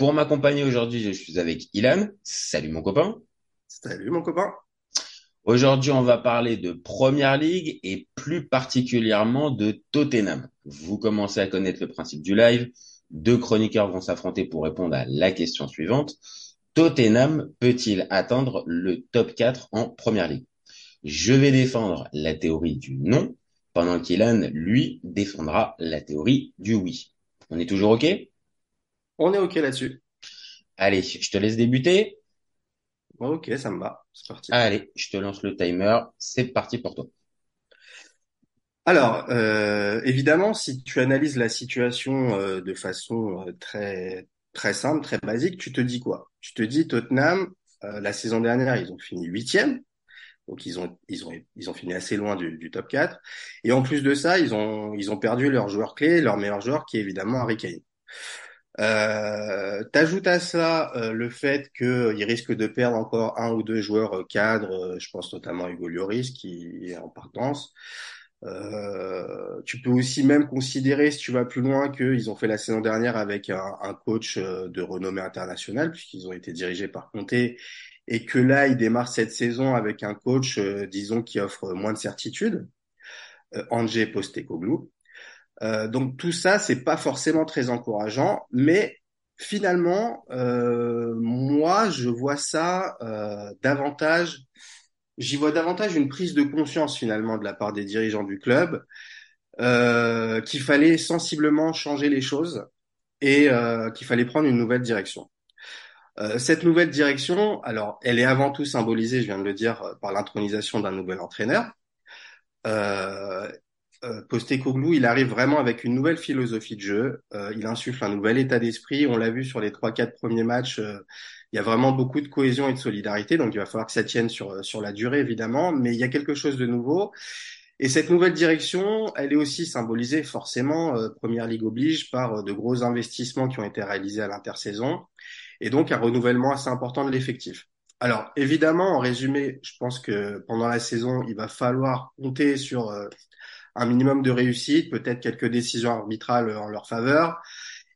Pour m'accompagner aujourd'hui, je suis avec Ilan. Salut mon copain. Salut mon copain. Aujourd'hui, on va parler de Première Ligue et plus particulièrement de Tottenham. Vous commencez à connaître le principe du live. Deux chroniqueurs vont s'affronter pour répondre à la question suivante. Tottenham peut-il atteindre le top 4 en Première Ligue? Je vais défendre la théorie du non, pendant qu'Ilan, lui, défendra la théorie du oui. On est toujours OK? On est OK là-dessus. Allez, je te laisse débuter. Ok, ça me va. C'est parti. Allez, je te lance le timer. C'est parti pour toi. Alors, euh, évidemment, si tu analyses la situation euh, de façon euh, très très simple, très basique, tu te dis quoi? Tu te dis Tottenham, la saison dernière, ils ont fini huitième, donc ils ont ils ont ils ont fini assez loin du, du, top 4. Et en plus de ça, ils ont ils ont perdu leur joueur clé, leur meilleur joueur, qui est évidemment Harry Kane. Euh, T'ajoutes à ça euh, le fait qu'ils risquent de perdre encore un ou deux joueurs euh, cadres, euh, je pense notamment à Hugo Lloris qui est en partance. Euh, tu peux aussi même considérer, si tu vas plus loin, qu'ils ont fait la saison dernière avec un, un coach de renommée internationale, puisqu'ils ont été dirigés par Conte, et que là, ils démarrent cette saison avec un coach, disons, qui offre moins de certitude, Angé Postecoglou. Euh, donc tout ça, c'est pas forcément très encourageant, mais finalement, euh, moi, je vois ça euh, davantage. J'y vois davantage une prise de conscience finalement de la part des dirigeants du club qu'il fallait sensiblement changer les choses et qu'il fallait prendre une nouvelle direction. Cette nouvelle direction, alors, elle est avant tout symbolisée, je viens de le dire, par l'intronisation d'un nouvel entraîneur. Euh, Postecoglou, il arrive vraiment avec une nouvelle philosophie de jeu. Euh, il insuffle un nouvel état d'esprit. On l'a vu sur les trois quatre premiers matchs. Euh, il y a vraiment beaucoup de cohésion et de solidarité. Donc il va falloir que ça tienne sur euh, sur la durée évidemment, mais il y a quelque chose de nouveau. Et cette nouvelle direction, elle est aussi symbolisée forcément, euh, Première Ligue oblige, par de gros investissements qui ont été réalisés à l'intersaison, et donc un renouvellement assez important de l'effectif. Alors évidemment, en résumé, je pense que pendant la saison, il va falloir compter sur un minimum de réussite, peut-être quelques décisions arbitrales en leur faveur.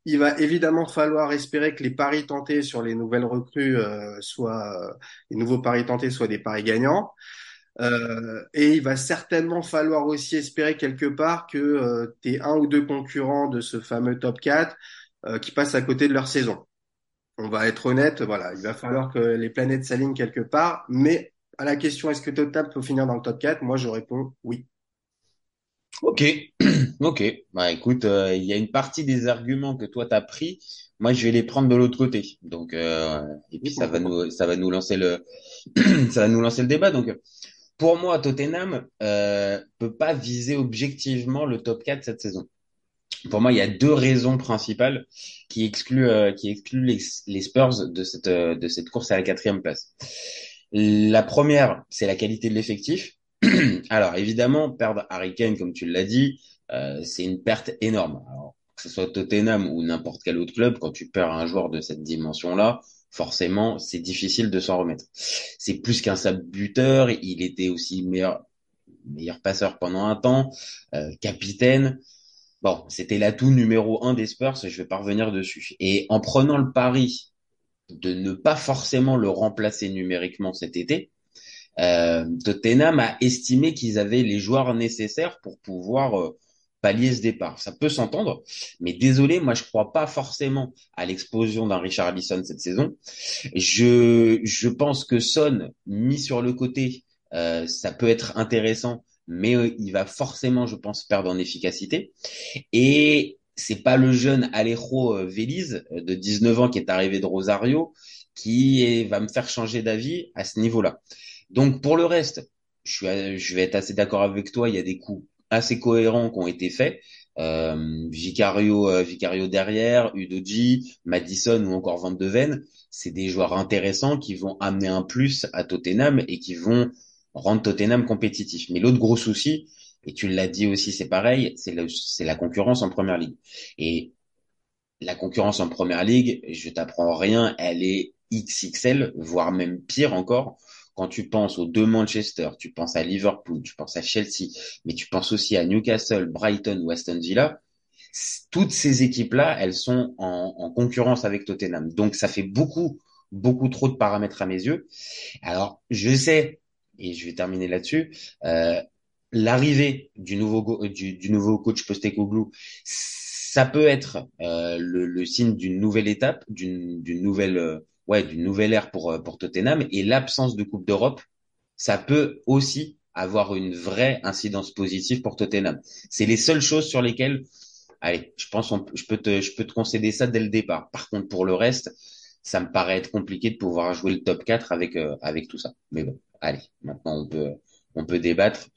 Il va évidemment falloir espérer que les paris tentés sur les nouvelles recrues euh, soient, les nouveaux paris tentés soient des paris gagnants. Euh, et il va certainement falloir aussi espérer quelque part que euh, tu un ou deux concurrents de ce fameux top 4 euh, qui passent à côté de leur saison. On va être honnête, voilà, il va falloir que les planètes s'alignent quelque part, mais à la question est-ce que Tottenham peut finir dans le top 4, moi je réponds oui. Ok, ok. Bah écoute, euh, il y a une partie des arguments que toi t'as pris. Moi, je vais les prendre de l'autre côté. Donc, euh, et puis ça va nous, ça va nous lancer le, ça va nous lancer le débat. Donc, pour moi, Tottenham euh, peut pas viser objectivement le top 4 cette saison. Pour moi, il y a deux raisons principales qui excluent, euh, qui excluent les, les, Spurs de cette, de cette course à la quatrième place. La première, c'est la qualité de l'effectif. Alors évidemment, perdre Harry Kane, comme tu l'as dit, euh, c'est une perte énorme. Alors, que ce soit Tottenham ou n'importe quel autre club, quand tu perds un joueur de cette dimension-là, forcément, c'est difficile de s'en remettre. C'est plus qu'un simple buteur, il était aussi meilleur, meilleur passeur pendant un temps, euh, capitaine. Bon, c'était l'atout numéro un des Spurs, je vais pas revenir dessus. Et en prenant le pari de ne pas forcément le remplacer numériquement cet été, euh, Tottenham a estimé qu'ils avaient les joueurs nécessaires pour pouvoir euh, pallier ce départ. Ça peut s'entendre, mais désolé, moi je crois pas forcément à l'explosion d'un Richard Allison cette saison. Je je pense que Son mis sur le côté, euh, ça peut être intéressant, mais euh, il va forcément, je pense, perdre en efficacité. Et c'est pas le jeune Alejo euh, Veliz de 19 ans qui est arrivé de Rosario qui va me faire changer d'avis à ce niveau-là. Donc pour le reste, je, vais être assez d'accord avec toi, il y a des coups assez cohérents qui ont été faits. euh, Vicario, euh, Vicario derrière, Udoji, Madison ou encore Van de Ven, c'est des joueurs intéressants qui vont amener un plus à Tottenham et qui vont rendre Tottenham compétitif. Mais l'autre gros souci, et tu l'as dit aussi, c'est pareil, c'est c'est la concurrence en première ligue. Et la concurrence en première ligue, je t'apprends rien, elle est XXL, voire même pire encore. Quand tu penses aux deux Manchester, tu penses à Liverpool, tu penses à Chelsea, mais tu penses aussi à Newcastle, Brighton ou Aston Villa. Toutes ces équipes-là, elles sont en, en concurrence avec Tottenham. Donc ça fait beaucoup, beaucoup trop de paramètres à mes yeux. Alors je sais, et je vais terminer là-dessus, euh, l'arrivée du nouveau du, du nouveau coach Postecoglou, ça peut être euh, le, le, signe d'une nouvelle étape, d'une nouvelle euh, ouais, d'une nouvelle ère pour, euh, pour Tottenham. Et l'absence de Coupe d'Europe, ça peut aussi avoir une vraie incidence positive pour Tottenham. C'est les seules choses sur lesquelles, allez, je pense, on, je peux te, je peux te concéder ça dès le départ. Par contre, pour le reste, ça me paraît être compliqué de pouvoir jouer le top 4 avec, euh, avec tout ça. Mais bon, allez, maintenant on peut, on peut débattre.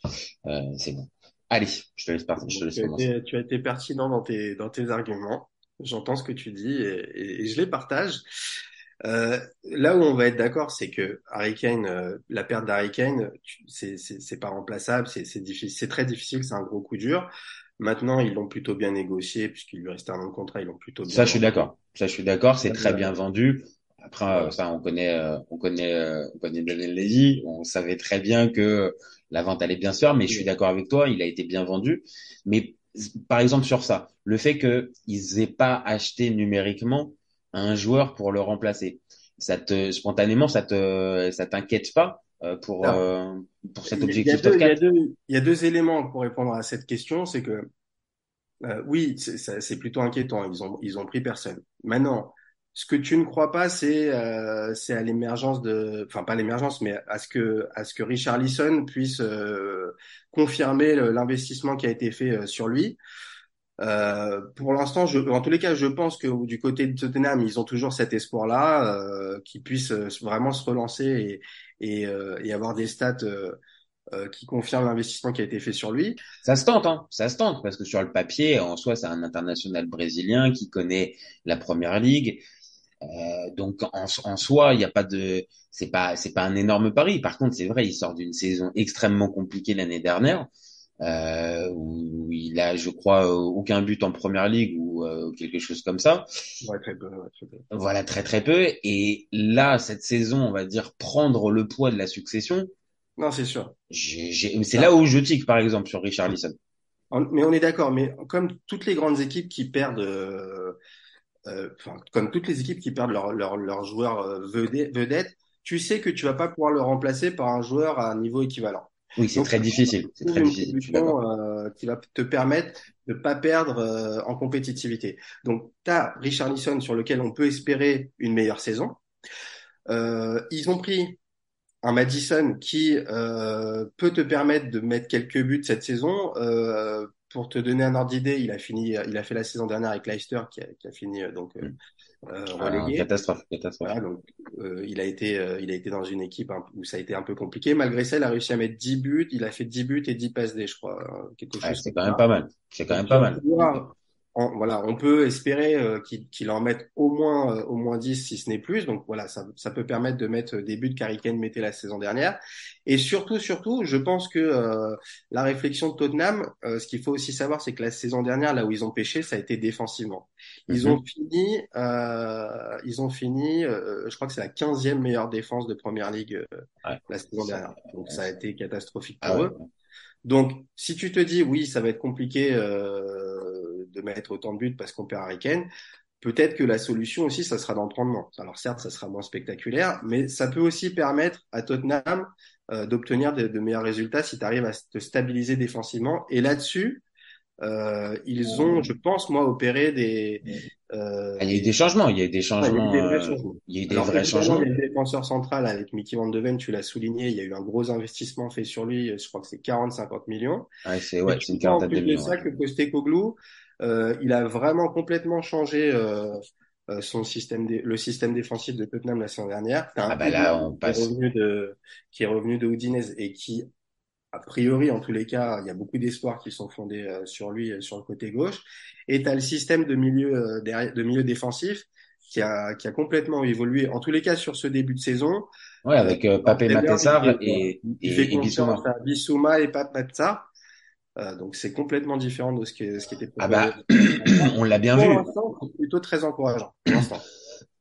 Euh, c'est bon. Allez, je te laisse partir. Je te laisse tu, as été, tu as été pertinent dans tes, dans tes arguments. J'entends ce que tu dis et, et, je les partage. Euh, là où on va être d'accord, c'est que Harry Kane, euh, la perte d'Harry Kane, c'est pas remplaçable, c'est difficile, c'est très difficile, c'est un gros coup dur. Maintenant, ils l'ont plutôt bien négocié puisqu'il lui restait un an de contrat, ils l'ont plutôt bien. Ça, je suis d'accord. Ça, je suis d'accord. C'est très bien vendu. Après, ça, on connaît, euh, on connaît, euh, on connaît Daniel Levy. On savait très bien que la vente allait bien se faire, mais je suis d'accord avec toi. Il a été bien vendu. Mais par exemple sur ça, le fait qu'ils aient pas acheté numériquement un joueur pour le remplacer. Ça te spontanément, ça te ça t'inquiète pas euh, pour euh, pour cet objectif il y, a deux, il y a deux éléments pour répondre à cette question, c'est que euh, oui, c'est plutôt inquiétant. Ils ont ils ont pris personne. Maintenant, ce que tu ne crois pas, c'est euh, c'est à l'émergence de, enfin pas l'émergence, mais à ce que à ce que Richard Lisson puisse euh, confirmer l'investissement qui a été fait sur lui. Euh, pour l'instant, en tous les cas, je pense que du côté de Tottenham, ils ont toujours cet espoir-là, euh, qu'ils puissent euh, vraiment se relancer et, et, euh, et avoir des stats euh, qui confirment l'investissement qui a été fait sur lui. Ça se tente, hein, ça se tente, parce que sur le papier, en soi, c'est un international brésilien qui connaît la première ligue. donc en, en soi, il n'y a pas de, c'est pas, c'est pas un énorme pari. Par contre, c'est vrai, il sort d'une saison extrêmement compliquée l'année dernière euh, où il a, je crois, aucun but en première ligue ou euh, quelque chose comme ça. Ouais, très peu, ouais, très peu. Voilà, très très peu. Et là, cette saison, on va dire prendre le poids de la succession. Non, c'est sûr. C'est là où je tique, par exemple, sur Richard Lisson. Mais on est d'accord. Mais comme toutes les grandes équipes qui perdent, euh, euh enfin, comme toutes les équipes qui perdent leurs leur, leur joueurs euh, vedettes, tu sais que tu vas pas pouvoir le remplacer par un joueur à un niveau équivalent. Oui, c'est très difficile. C'est très difficile. Euh, qui va te permettre de pas perdre euh, en compétitivité. Donc, tu as Richard Lisson sur lequel on peut espérer une meilleure saison. Euh, ils ont pris un Madison qui euh, peut te permettre de mettre quelques buts cette saison. Euh, pour te donner un ordre d'idée, il a fini, il a fait la saison dernière avec Leicester qui a, qui a fini donc mm. Euh, ah, catastrophe, catastrophe. Voilà, donc, euh, il a été, euh, il a été dans une équipe où ça a été un peu compliqué. Malgré ça, il a réussi à mettre 10 buts. Il a fait 10 buts et 10 passes D, je crois. Euh, quelque chose. c'est quand même pas mal. C'est quand même pas mal on, voilà, on peut espérer euh, qu'il en mette au moins euh, au moins 10 si ce n'est plus. Donc voilà, ça, ça peut permettre de mettre des buts qu'Harry Kane mettait la saison dernière. Et surtout, surtout, je pense que euh, la réflexion de Tottenham, ce qu'il faut aussi savoir, c'est que la saison dernière, là où ils ont pêché, ça a été défensivement. Ils mhm. ont fini, ils ont fini, je crois que c'est la 15e meilleure défense de Première Ligue la saison dernière. Donc ça a été catastrophique pour ah eux. Donc, si tu te dis oui, ça va être compliqué euh, de mettre autant de buts parce qu'on perd Harry Kane, peut-être que la solution aussi, ça sera d'entraînement. Alors certes, ça sera moins spectaculaire, mais ça peut aussi permettre à Tottenham euh, d'obtenir de, de, meilleurs résultats si tu arrives à te stabiliser défensivement. Et là-dessus, euh, ils ont, je pense, moi, opéré des. Euh, il y a eu des changements. Il y a eu des changements. il y a eu des vrais changements. Il y a eu des vrais changements. Le défenseur central avec Mickey Van de Ven, tu l'as souligné, il y a eu un gros investissement fait sur lui. Je crois que c'est 40-50 millions. Ouais, c'est ouais, une quarantaine de millions. C'est ça que Postecoglou, il a vraiment complètement changé. Euh, euh son système, le système défensif de Tottenham la saison dernière. Ah bah là, on passe. Qui est revenu de, qui est revenu de Udinese et qui a priori, en tous les cas, il y a beaucoup d'espoirs qui sont fondés euh, sur lui euh, sur le côté gauche. Et tu as le système de milieu, euh, derrière, de milieu défensif qui a, qui a complètement évolué, en tous les cas sur ce début de saison. Ouais, avec euh, Papé Matessar et, et, et confiance Bissouma. Bissouma et Pape Matessar. Euh, donc c'est complètement différent de ce qui, ce qui était Ah bah, on l'a bien Pour vu. l'instant, c'est plutôt très encourageant. Pour l'instant.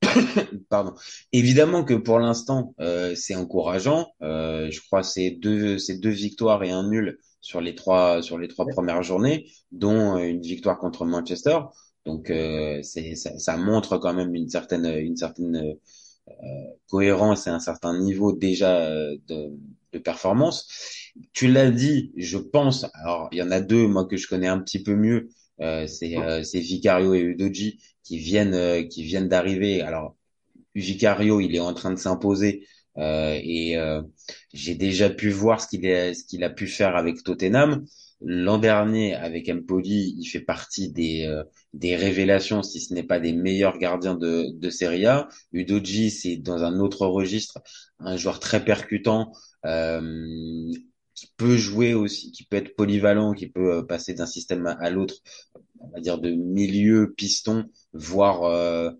Pardon. Évidemment que pour l'instant, euh, c'est encourageant. Euh, je crois c'est deux, c'est deux victoires et un nul sur les trois, sur les trois premières journées, dont une victoire contre Manchester. Donc, euh, c'est, ça, ça montre quand même une certaine, une certaine euh, cohérence et un certain niveau déjà euh, de, de performance. Tu l'as dit, je pense. Alors, il y en a deux, moi que je connais un petit peu mieux. Euh, c'est, euh, c'est Vicario et Udoji qui viennent, euh, qui viennent d'arriver. Alors Vicario, il est en train de s'imposer et euh, j'ai déjà pu voir ce qu'il ce qu'il a pu faire avec Tottenham. L'an dernier, avec Empoli, il fait partie des, euh, des révélations, si ce n'est pas des meilleurs gardiens de, de Serie A. Udoji, c'est dans un autre registre, un joueur très percutant, euh, qui peut jouer aussi, qui peut être polyvalent, qui peut euh, passer d'un système à, à l'autre, on va dire de milieu piston, voire euh,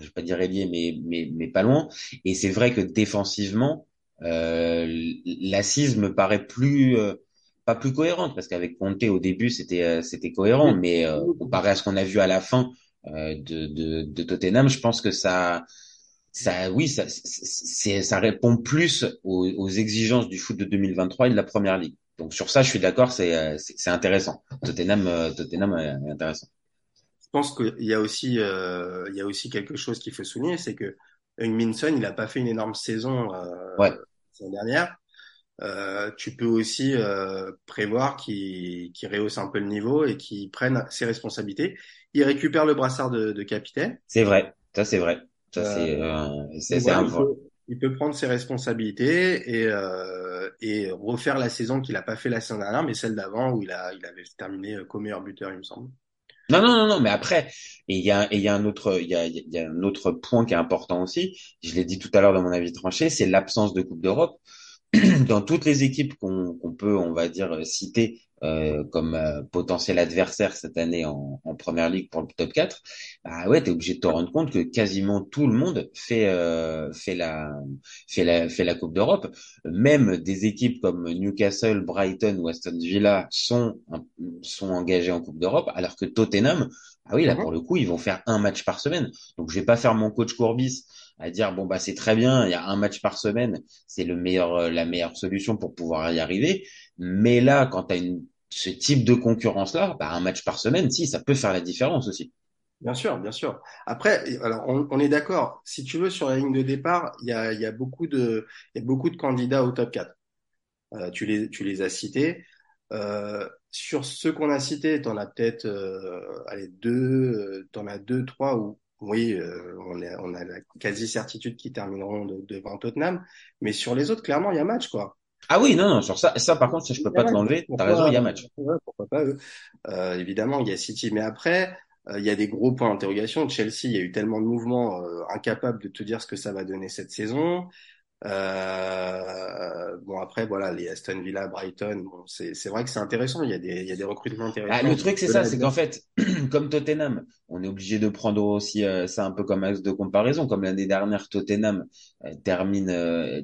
je vais pas dire ailier, mais, mais, mais pas loin. Et c'est vrai que défensivement, euh, l'assise me paraît plus, euh, pas plus cohérente, parce qu'avec Conte au début c'était euh, c'était cohérent, mais euh, comparé à ce qu'on a vu à la fin euh, de, de, de Tottenham, je pense que ça, ça, oui, ça, c'est, ça répond plus aux, aux exigences du foot de 2023 et de la Première Ligue. Donc sur ça, je suis d'accord, c'est euh, c'est intéressant. Tottenham, Tottenham est intéressant. Je pense qu'il y a aussi, euh, il y a aussi quelque chose qu'il faut souligner, c'est que Minson, il n'a pas fait une énorme saison euh, Ouais. l'année dernière. Euh, tu peux aussi euh, prévoir qu'il qu'il rehausse un peu le niveau et qu'il prenne ses responsabilités. Il récupère le brassard de, de capitaine. C'est vrai, ça c'est vrai. Ça Euh, c'est euh, un il, peut, il peut prendre ses responsabilités et, euh, et refaire la saison qu'il n'a pas fait la saison dernière, mais celle d'avant où il a, il avait terminé comme meilleur buteur, il me semble. Non, non, non, non, mais après, il y a, y a un autre, il y a un autre point qui est important aussi. Je l'ai dit tout à l'heure dans mon avis tranché, c'est l'absence de Coupe d'Europe. Dans toutes les équipes qu'on peut, on va dire, citer euh, comme euh, potentiel adversaire cette année en, en Première Ligue pour le top 4, bah ouais, t'es obligé de te rendre compte que quasiment tout le monde fait euh, fait la fait la fait la Coupe d'Europe. Même des équipes comme Newcastle, Brighton ou Aston Villa sont sont engagées en Coupe d'Europe, alors que Tottenham, ah oui, là Mhm. pour le coup, ils vont faire un match par semaine. Donc je vais pas faire mon coach Courbis à dire bon bah c'est très bien, il y a un match par semaine, c'est le meilleur euh, la meilleure solution pour pouvoir y arriver. Mais là, quand tu as une ce type de concurrence là, bah un match par semaine, si ça peut faire la différence aussi. Bien sûr, bien sûr. Après, alors on, on est d'accord. Si tu veux, sur la ligne de départ, il y a, y a beaucoup de, y a beaucoup de candidats au top 4. Euh, tu les, tu les as cités. Euh, sur ceux qu'on a cités, t'en as peut-être, euh, allez, deux, euh, t'en as deux, trois où, oui, euh, on a, on a la quasi certitude qu'ils termineront de- devant Tottenham. Mais sur les autres, clairement, il y a match, quoi. Ah oui, non, non, sur ça, ça par contre, ça, je peux pas te l'enlever. T'as raison, il y a match. ouais, pourquoi pas eux. Euh, évidemment, il y a City, mais après, euh, il y a des gros points d'interrogation. Chelsea, il y a eu tellement de mouvements euh, incapables de te dire ce que ça va donner cette saison. Euh, bon après voilà les Aston Villa, Brighton, bon c'est c'est vrai que c'est intéressant. Il y a des il y a des recrutements intéressants. Ah, le truc, c'est ça, c'est qu'en fait, comme Tottenham, on est obligé de prendre aussi euh, ça un peu comme axe de comparaison. Comme l'année dernière, Tottenham euh, termine, euh,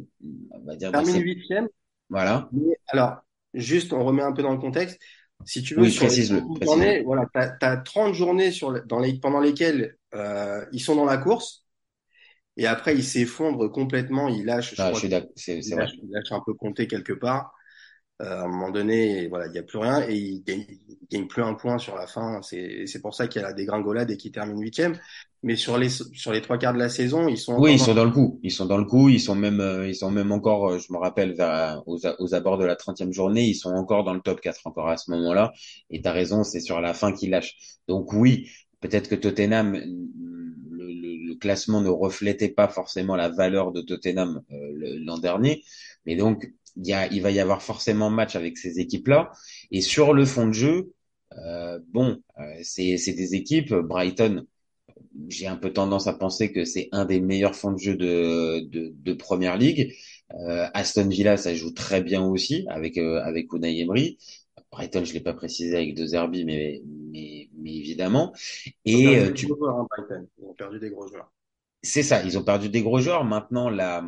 on va dire, termine ses- huitième. voilà. Mais alors juste on remet un peu dans le contexte. Si tu veux Oui, sur les précise-le, 30 précise-le. journées, voilà, t'as as 30 journées sur le- dans les pendant lesquelles euh, ils sont dans la course et après ils s'effondrent complètement, ils lâchent. je Ah, je crois suis il vrai. lâche, il lâche un peu compter quelque part. Euh, à un moment donné, voilà, il n'y a plus rien et il gagne, il gagne plus un point sur la fin. C'est c'est pour ça qu'il y a la dégringolade et qu'il termine huitième. Mais sur les sur les trois quarts de la saison, ils sont Oui, ils encore sont dans le coup. Ils sont dans le coup. Ils sont même, euh, ils sont même encore, euh, je me rappelle, vers, aux, abords de la 30e journée, ils sont encore dans le top 4 encore à ce moment-là. Et t'as raison, c'est sur la fin qu'ils lâchent. Donc oui, peut-être que Tottenham, classement ne reflétait pas forcément la valeur de Tottenham euh, l'an dernier. Mais donc, il va y avoir forcément match avec ces équipes-là. Et sur le fond de jeu, euh, bon, euh, c'est, des équipes, Brighton, j'ai un peu tendance à penser que c'est un des meilleurs fonds de jeu de, de, de Première Ligue. Aston Villa, ça joue très bien aussi avec euh, avec Unai Emery. Brighton, je l'ai pas précisé avec deux Zerbi, mais, mais mais évidemment. Ils ont Et perdu euh, des tu gros joueurs, hein, Brighton. Ils ont perdu des gros joueurs. c'est ça, ils ont perdu des gros joueurs. Maintenant, la,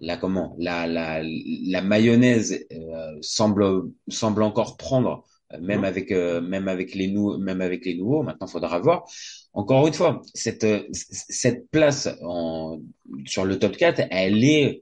la comment, la, la, la mayonnaise euh, semble semble encore prendre, euh, même Mhm. avec euh, même avec les nou même avec les nouveaux. Maintenant, faudra voir. Encore une fois, cette cette place en, sur le top 4, elle est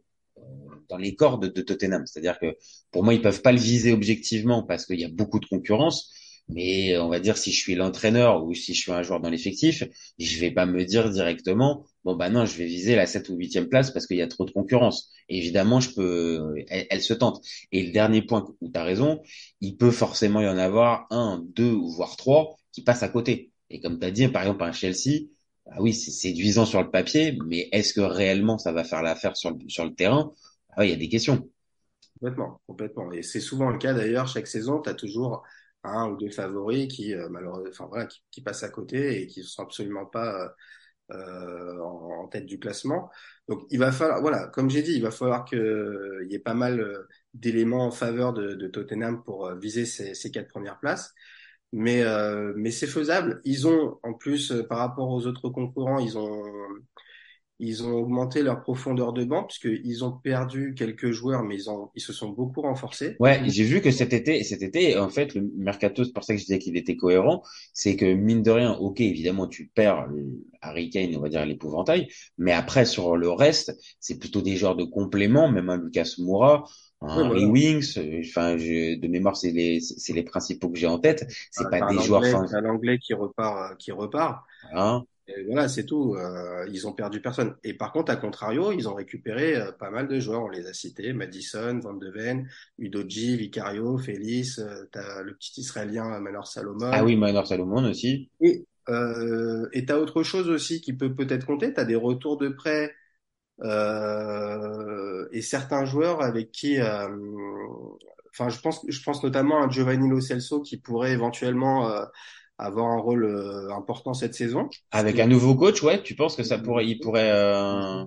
dans les cordes de Tottenham. C'est-à-dire que pour moi, ils peuvent pas le viser objectivement parce qu'il y a beaucoup de concurrence. Mais on va dire si je suis l'entraîneur ou si je suis un joueur dans l'effectif, je vais pas me dire directement, bon bah non, je vais viser la 7 ou huitième place parce qu'il y a trop de concurrence. Évidemment, je peux, elle, se tente. Et le dernier point où tu as raison, il peut forcément y en avoir un, deux ou voire trois qui passent à côté. Et comme tu as dit, par exemple, un Chelsea, ah oui, c'est séduisant sur le papier, mais est-ce que réellement ça va faire l'affaire sur le, sur le terrain? Ah il y a des questions. Complètement, complètement. Et c'est souvent le cas d'ailleurs, chaque saison, tu as toujours un ou deux favoris qui, euh, malheureusement, enfin voilà, qui, passent à côté et qui ne sont absolument pas euh, en, en tête du classement. Donc il va falloir, voilà, comme j'ai dit, il va falloir que il y ait pas mal euh, d'éléments en faveur de, Tottenham pour euh, viser ces, ces quatre premières places. Mais, euh, mais c'est faisable. Ils ont, en plus, euh, par rapport aux autres concurrents, ils ont, ils ont augmenté leur profondeur de banc puisqu'ils ont perdu quelques joueurs, mais ils ont, ils se sont beaucoup renforcés. Ouais, j'ai vu que cet été, cet été, en fait, le mercato, c'est pour ça que je disais qu'il était cohérent, c'est que mine de rien, ok, évidemment, tu perds le Harry Kane, on va dire l'épouvantail, mais après sur le reste, c'est plutôt des genres de compléments, même un Lucas Moura, Oui, un voilà. Wings, enfin, je, de mémoire, c'est les, c'est les principaux que j'ai en tête. C'est pas des joueurs, enfin, l'anglais qui repart, euh, qui repart. hein. Et voilà, c'est tout. Euh, ils ont perdu personne. Et par contre, à contrario, ils ont récupéré euh, pas mal de joueurs. On les a cités Madison, Van de Ven, Udoji, Vicario, Félix. Euh, t'as le petit Israélien euh, Manor Salomon. Ah oui, Manor Salomon aussi. Et euh, et t'as autre chose aussi qui peut peut-être compter. T'as des retours de prêt euh, et certains joueurs avec qui, euh, enfin, je pense, je pense notamment à Giovanni Lo Celso qui pourrait éventuellement euh, avoir un rôle euh, important cette saison. Avec un nouveau coach, ouais, tu penses que ça pourrait, il pourrait, euh...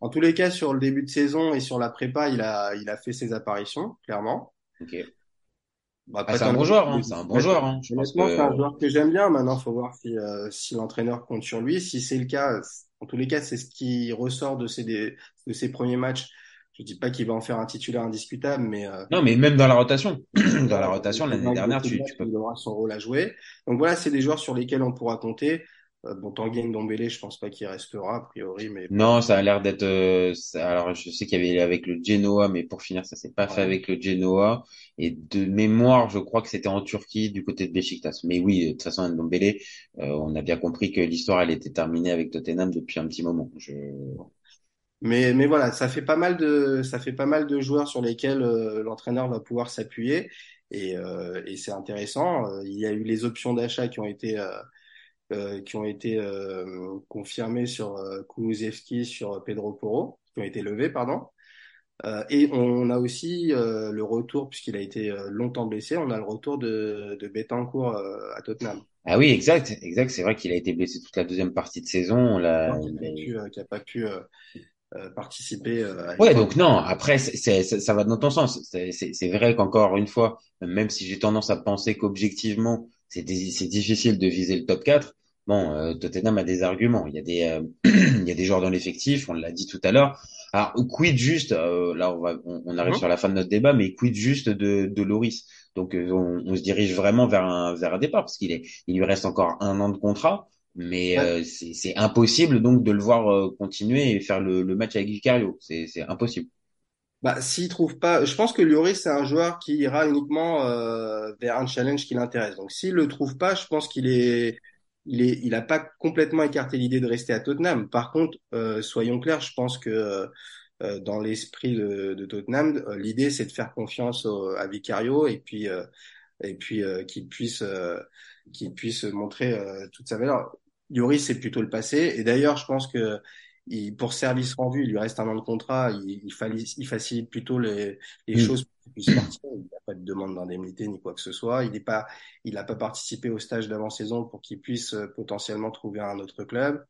En tous les cas, sur le début de saison et sur la prépa, il a, il a fait ses apparitions, clairement. ok. Bah, Ah, pas c'est un bon joueur, hein, c'est un bon joueur, hein. Je pense Honnêtement, c'est un joueur que j'aime bien. Maintenant, faut voir si, euh, si l'entraîneur compte sur lui. Si c'est le cas, en tous les cas, c'est ce qui ressort de ses, des- de ses premiers matchs. Je dis pas qu'il va en faire un titulaire indiscutable, mais euh, non, mais même dans la rotation, dans la rotation, l'année dernière, tu, tu peux il aura son rôle à jouer. Donc voilà, c'est des joueurs sur lesquels on pourra compter. Euh, bon, Tanguy Ndombele, je pense pas qu'il restera a priori, mais Non, ça a l'air d'être. euh, ça- alors, je sais qu'il y avait avec le Genoa, mais pour finir, ça s'est pas fait avec le Genoa. Et de mémoire, je crois que c'était en Turquie, du côté de Beşiktaş. Mais oui, de toute façon, Ndombele, euh, on a bien compris que l'histoire, elle était terminée avec Tottenham depuis un petit moment. Je... Mais, mais voilà, ça fait pas mal de, ça fait pas mal de joueurs sur lesquels euh, l'entraîneur va pouvoir s'appuyer et, euh, et c'est intéressant. Euh, il y a eu les options d'achat qui ont été, euh, euh, qui ont été euh, confirmées sur euh, Kulusevski, sur Pedro Porro, qui ont été levées, pardon. Euh, et on a aussi euh, le retour, puisqu'il a été longtemps blessé, on a le retour de, de Betancourt à Tottenham, Ah oui, exact, exact. C'est vrai qu'il a été blessé toute la deuxième partie de saison. On l'a, qui n'a pas pu, euh, participer euh, à Ouais, donc non, après, c'est, c'est- ça ça va dans ton sens. C'est c'est- c'est vrai qu'encore une fois, même si j'ai tendance à penser qu'objectivement, c'est difficile de viser le top 4, bon, euh, Tottenham a des arguments. Il y a des, euh, il y a des joueurs dans l'effectif, on l'a dit tout à l'heure. Alors, quid juste, euh, là, on, va, on, on arrive Mhm. sur la fin de notre débat, mais quid juste de, de Loris? Donc, euh, on, on se dirige vraiment vers un, vers un départ, parce qu'il est, il lui reste encore un an de contrat. Mais Ouais. euh, c'est impossible donc de le voir euh, continuer et faire le, le match avec Vicario. C'est c'est impossible. Bah, s'il trouve pas, je pense que Lloris c'est un joueur qui ira uniquement euh, vers un challenge qui l'intéresse. Donc s'il le trouve pas, je pense qu'il est, il est, il a pas complètement écarté l'idée de rester à Tottenham. Par contre, euh, soyons clairs, je pense que euh, dans l'esprit de, de Tottenham, euh, l'idée c'est de faire confiance au- à Vicario et puis euh, et puis euh, qu'il puisse euh, qu'il puisse montrer euh, toute sa valeur. Lloris c'est plutôt le passé. Et d'ailleurs, je pense que il, pour service rendu, il lui reste un an de contrat, il, il, fali- il facilite plutôt les, les Mm. choses pour qu'il puisse partir. Il n'y a pas de demande d'indemnité ni quoi que ce soit. Il n'est pas, il n'a pas participé au stage d'avant-saison pour qu'il puisse euh, potentiellement trouver un autre club.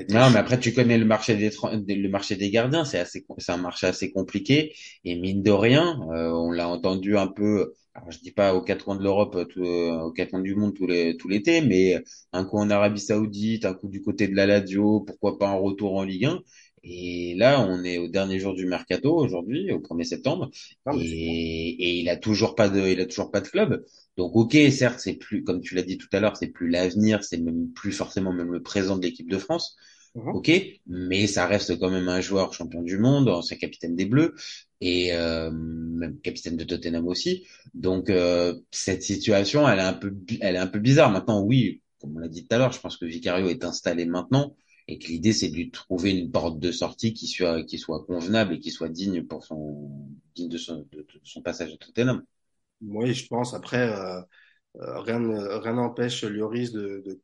Été Non, mais après, tu connais le marché des, tra- le marché des gardiens, c'est assez, c'est un marché assez compliqué. Et mine de rien, euh, on l'a entendu un peu, alors je dis pas aux quatre coins de l'Europe, euh, tout- euh, aux quatre coins du monde tout les, tout l'été, mais un coup en Arabie Saoudite, un coup du côté de la Lazio, pourquoi pas un retour en Ligue 1. Et là, on est au dernier jour du mercato aujourd'hui, au 1er septembre, Non, c'est- et, et il a toujours pas de, il a toujours pas de club. Donc ok, certes, c'est plus, comme tu l'as dit tout à l'heure, c'est plus l'avenir, c'est même plus forcément même le présent de l'équipe de France. Mhm. Ok, mais ça reste quand même un joueur champion du monde, ancien capitaine des Bleus et euh, même capitaine de Tottenham aussi. Donc euh, cette situation, elle est un peu, elle est un peu bizarre. Maintenant, oui, comme on l'a dit tout à l'heure, je pense que Vicario est installé maintenant et que l'idée c'est de lui trouver une porte de sortie qui soit, qui soit convenable et qui soit digne pour son, digne de son, de- son passage à Tottenham. Oui, je pense. Après, euh, euh, rien rien n'empêche Lloris de, de,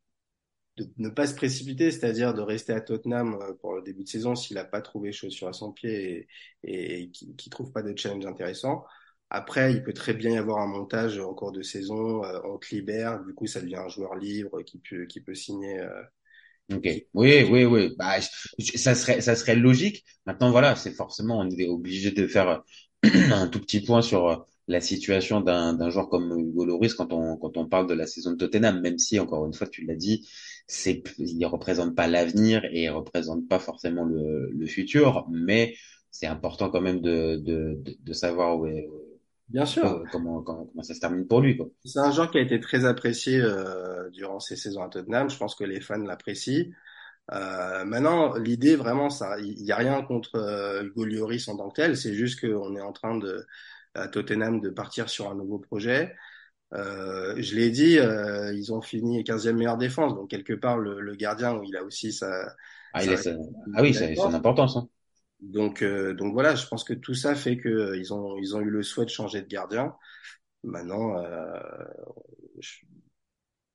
de ne pas se précipiter, c'est-à-dire de rester à Tottenham euh, pour le début de saison s'il n'a pas trouvé chaussure à son pied et, et qui ne trouve pas de challenge intéressant. Après, il peut très bien y avoir un montage en cours de saison, euh, on te libère, du coup ça devient un joueur libre qui peut, qui peut signer. Euh, Ok. Oui, oui, oui. Bah, ça serait, ça serait logique. Maintenant, voilà, c'est forcément, on est obligé de faire un tout petit point sur euh, la situation d'un d'un joueur comme Hugo Lloris quand on quand on parle de la saison de Tottenham, même si encore une fois, tu l'as dit, c'est il représente pas l'avenir et il représente pas forcément le le futur, mais c'est important quand même de de, de savoir où est, Bien sûr, comment, comment comment ça se termine pour lui, quoi. c'est un joueur qui a été très apprécié euh, durant ses saisons à Tottenham. Je pense que les fans l'apprécient. Euh, maintenant, l'idée vraiment, ça, il y a rien contre euh, Hugo Lloris en tant que tel. C'est juste qu'on est en train de à Tottenham de partir sur un nouveau projet. Euh, je l'ai dit, euh, ils ont fini 15e meilleure défense, donc quelque part le, le gardien, il a aussi sa. Ah, il sa- laisse, ah oui, c'est son importance. Hein. Donc, euh, donc voilà, je pense que tout ça fait que euh, ils ont, ils ont eu le souhait de changer de gardien. Maintenant, euh,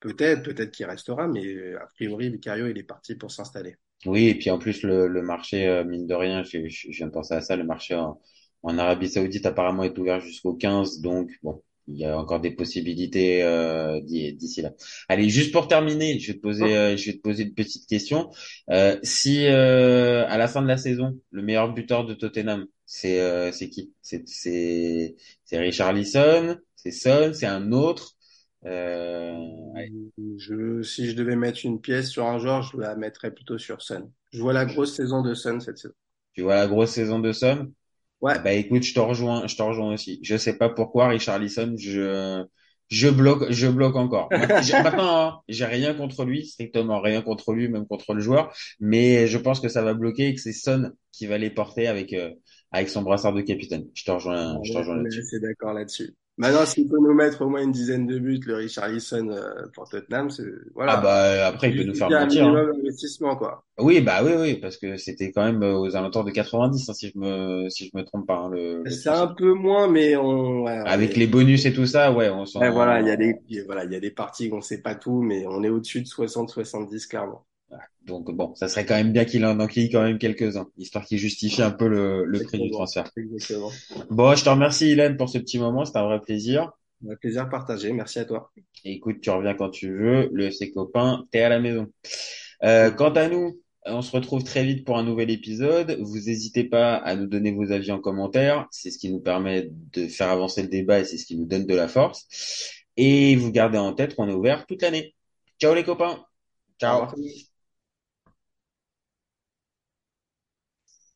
peut-être, peut-être qu'il restera, mais euh, a priori, Vicario, il est parti pour s'installer. Oui, et puis en plus le, le marché, euh, mine de rien, je, je, je viens de penser à ça, le marché en, en Arabie Saoudite apparemment est ouvert jusqu'au 15, donc bon, il y a encore des possibilités euh, d'i- d'ici là. Allez, juste pour terminer, je vais te poser, euh, je vais te poser une petite question. Euh, si euh, à la fin de la saison, le meilleur buteur de Tottenham, c'est euh, c'est qui? C'est c'est c'est Richarlison, c'est Son, c'est un autre. Euh, allez. Je, si je devais mettre une pièce sur un joueur, je la mettrais plutôt sur Sun. Je vois la grosse saison de Sun cette saison. Tu vois la grosse saison de Son? Ouais, Ah Bah écoute, je te rejoins, je te rejoins aussi. Je sais pas pourquoi Richarlison, je je bloque, je bloque encore. Maintenant, hein, j'ai rien contre lui, strictement rien contre lui, même contre le joueur, mais je pense que ça va bloquer et que c'est Son qui va les porter avec euh, avec son brassard de capitaine. Je te rejoins, je te rejoins là-dessus. assez d'accord là-dessus. Maintenant, s'il peut nous mettre au moins une dizaine de buts, le Richarlison euh, pour Tottenham, c'est voilà. Ah bah après il peut nous faire un mentir. hein. minimum d'investissement quoi. Oui bah oui oui parce que c'était quand même euh, aux alentours de 90 hein, si je me si je me trompe pas hein, le, le C'est un peu moins, mais on ouais, on avec les bonus et tout ça ouais on s'en Ouais, voilà, il y a des voilà, il y a des parties qu'on sait pas tout, mais on est au-dessus de 60-70 clairement. Donc bon, ça serait quand même bien qu'il en enquille quand même quelques-uns, histoire qu'il justifie un peu le, le prix du transfert. Exactement. Bon, je te remercie Hélène pour ce petit moment, c'était un vrai plaisir. Un plaisir partagé. Merci à toi. Écoute, tu reviens quand tu veux, le FC Copain, t'es à la maison. Euh, quant à nous, on se retrouve très vite pour un nouvel épisode. Vous n'hésitez pas à nous donner vos avis en commentaire, c'est ce qui nous permet de faire avancer le débat et c'est ce qui nous donne de la force. Et vous gardez en tête qu'on est ouvert toute l'année. Ciao les copains. Ciao.